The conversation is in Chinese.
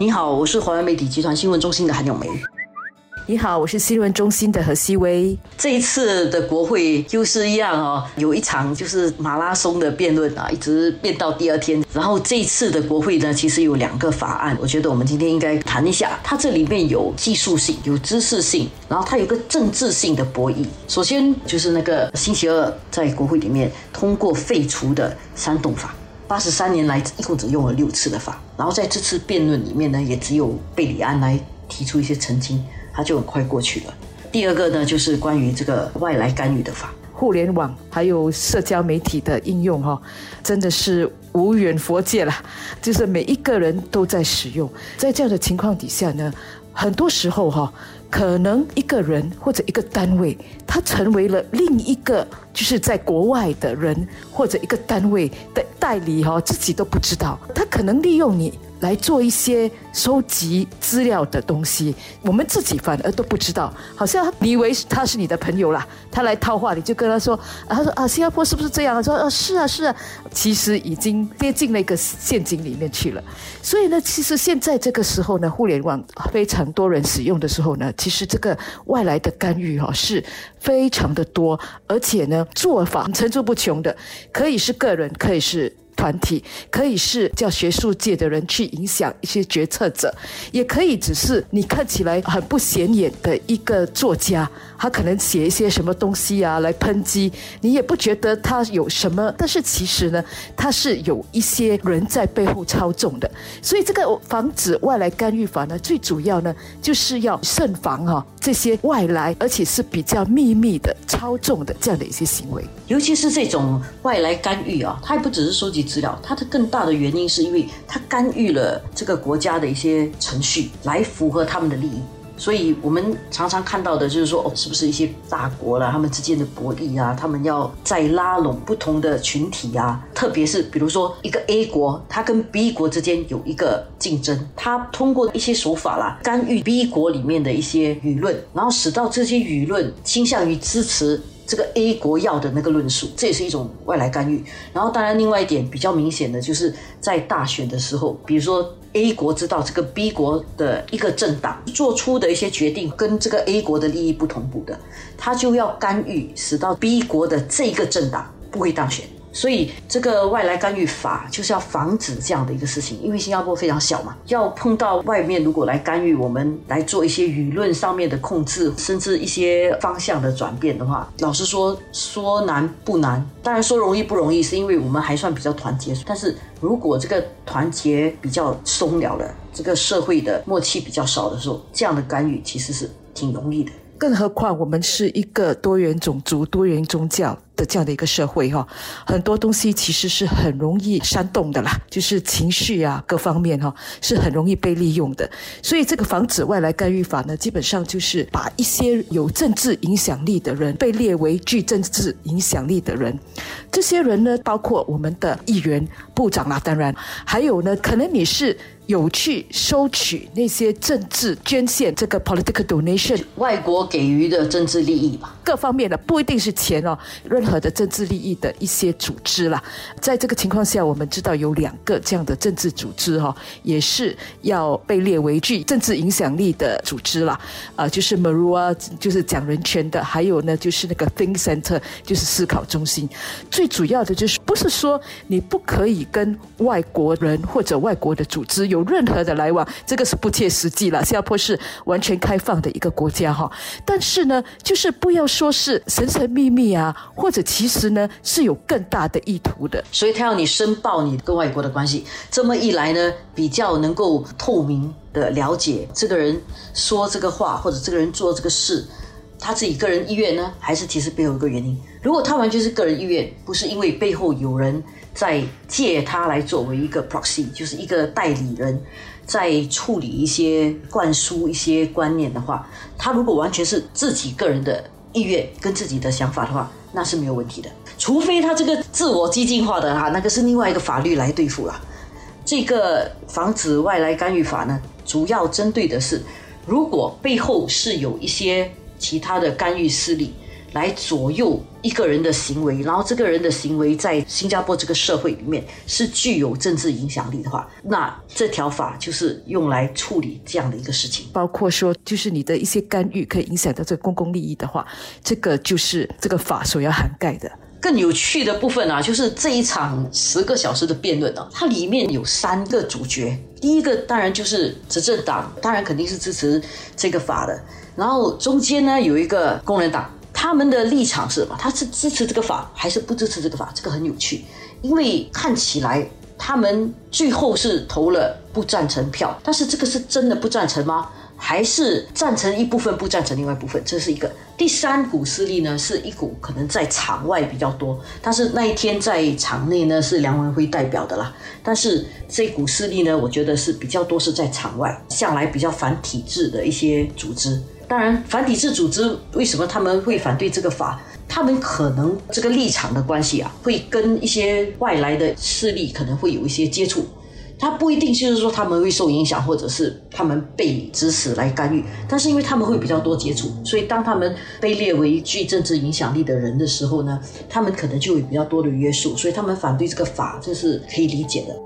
你好，我是华为媒体集团新闻中心的韩永梅。你好，我是新闻中心的何希薇。这一次的国会又是一样哦，有一场就是马拉松的辩论啊，一直辩到第二天。然后这一次的国会呢，其实有两个法案，我觉得我们今天应该谈一下。它这里面有技术性，有知识性，然后它有个政治性的博弈。首先就是那个星期二在国会里面通过废除的煽动法，八十三年来一共只用了六次的法。然后在这次辩论里面呢，也只有贝里安来提出一些澄清。它就很快过去了。第二个呢，就是关于这个外来干预的法，互联网还有社交媒体的应用，哈，真的是无远佛界了，就是每一个人都在使用。在这样的情况底下呢，很多时候哈，可能一个人或者一个单位，他成为了另一个就是在国外的人或者一个单位的代理，哈，自己都不知道，他可能利用你。来做一些收集资料的东西，我们自己反而都不知道。好像你以为他是你的朋友啦，他来套话，你就跟他说，他说啊，新加坡是不是这样？说啊，是啊，是啊。其实已经跌进了一个陷阱里面去了。所以呢，其实现在这个时候呢，互联网非常多人使用的时候呢，其实这个外来的干预哈是非常的多，而且呢做法层出不穷的，可以是个人，可以是。团体可以是叫学术界的人去影响一些决策者，也可以只是你看起来很不显眼的一个作家，他可能写一些什么东西啊来抨击，你也不觉得他有什么，但是其实呢，他是有一些人在背后操纵的。所以这个防止外来干预法呢，最主要呢就是要慎防哈这些外来而且是比较秘密的操纵的这样的一些行为，尤其是这种外来干预啊，它也不只是收集。资料，它的更大的原因是因为它干预了这个国家的一些程序，来符合他们的利益。所以我们常常看到的就是说，哦，是不是一些大国了，他们之间的博弈啊，他们要再拉拢不同的群体啊，特别是比如说一个 A 国，它跟 B 国之间有一个竞争，它通过一些手法啦，干预 B 国里面的一些舆论，然后使到这些舆论倾向于支持。这个 A 国要的那个论述，这也是一种外来干预。然后，当然，另外一点比较明显的，就是在大选的时候，比如说 A 国知道这个 B 国的一个政党做出的一些决定跟这个 A 国的利益不同步的，他就要干预，使到 B 国的这个政党不会当选。所以这个外来干预法就是要防止这样的一个事情，因为新加坡非常小嘛，要碰到外面如果来干预我们来做一些舆论上面的控制，甚至一些方向的转变的话，老实说说难不难，当然说容易不容易，是因为我们还算比较团结。但是如果这个团结比较松了了，这个社会的默契比较少的时候，这样的干预其实是挺容易的。更何况我们是一个多元种族、多元宗教的这样的一个社会哈，很多东西其实是很容易煽动的啦，就是情绪啊各方面哈是很容易被利用的。所以这个防止外来干预法呢，基本上就是把一些有政治影响力的人被列为具政治影响力的人。这些人呢，包括我们的议员、部长啦，当然还有呢，可能你是。有去收取那些政治捐献，这个 political donation，外国给予的政治利益吧，各方面的不一定是钱哦，任何的政治利益的一些组织啦。在这个情况下，我们知道有两个这样的政治组织哈，也是要被列为具政治影响力的组织啦。啊，就是 Marua，就是讲人权的，还有呢，就是那个 Think Center，就是思考中心。最主要的就是，不是说你不可以跟外国人或者外国的组织有。有任何的来往，这个是不切实际了。新加坡是完全开放的一个国家哈，但是呢，就是不要说是神神秘秘啊，或者其实呢是有更大的意图的。所以他要你申报你跟外国的关系，这么一来呢，比较能够透明的了解这个人说这个话或者这个人做这个事，他自己个人意愿呢，还是其实背后有个原因。如果他完全是个人意愿，不是因为背后有人。在借他来作为一个 proxy，就是一个代理人，在处理一些灌输一些观念的话，他如果完全是自己个人的意愿跟自己的想法的话，那是没有问题的。除非他这个自我激进化的哈，那个是另外一个法律来对付了。这个防止外来干预法呢，主要针对的是，如果背后是有一些其他的干预势力来左右一个人的行为，然后这个人的行为在新加坡这个社会里面是具有政治影响力的话，那这条法就是用来处理这样的一个事情。包括说，就是你的一些干预可以影响到这个公共利益的话，这个就是这个法所要涵盖的。更有趣的部分啊，就是这一场十个小时的辩论啊，它里面有三个主角。第一个当然就是执政党，当然肯定是支持这个法的。然后中间呢有一个工人党，他们的立场是什么？他是支持这个法还是不支持这个法？这个很有趣，因为看起来他们最后是投了不赞成票，但是这个是真的不赞成吗？还是赞成一部分，不赞成另外一部分，这是一个第三股势力呢，是一股可能在场外比较多，但是那一天在场内呢是梁文辉代表的啦。但是这股势力呢，我觉得是比较多是在场外，向来比较反体制的一些组织。当然，反体制组织为什么他们会反对这个法？他们可能这个立场的关系啊，会跟一些外来的势力可能会有一些接触。他不一定就是说他们会受影响，或者是他们被指使来干预，但是因为他们会比较多接触，所以当他们被列为具政治影响力的人的时候呢，他们可能就有比较多的约束，所以他们反对这个法，这是可以理解的。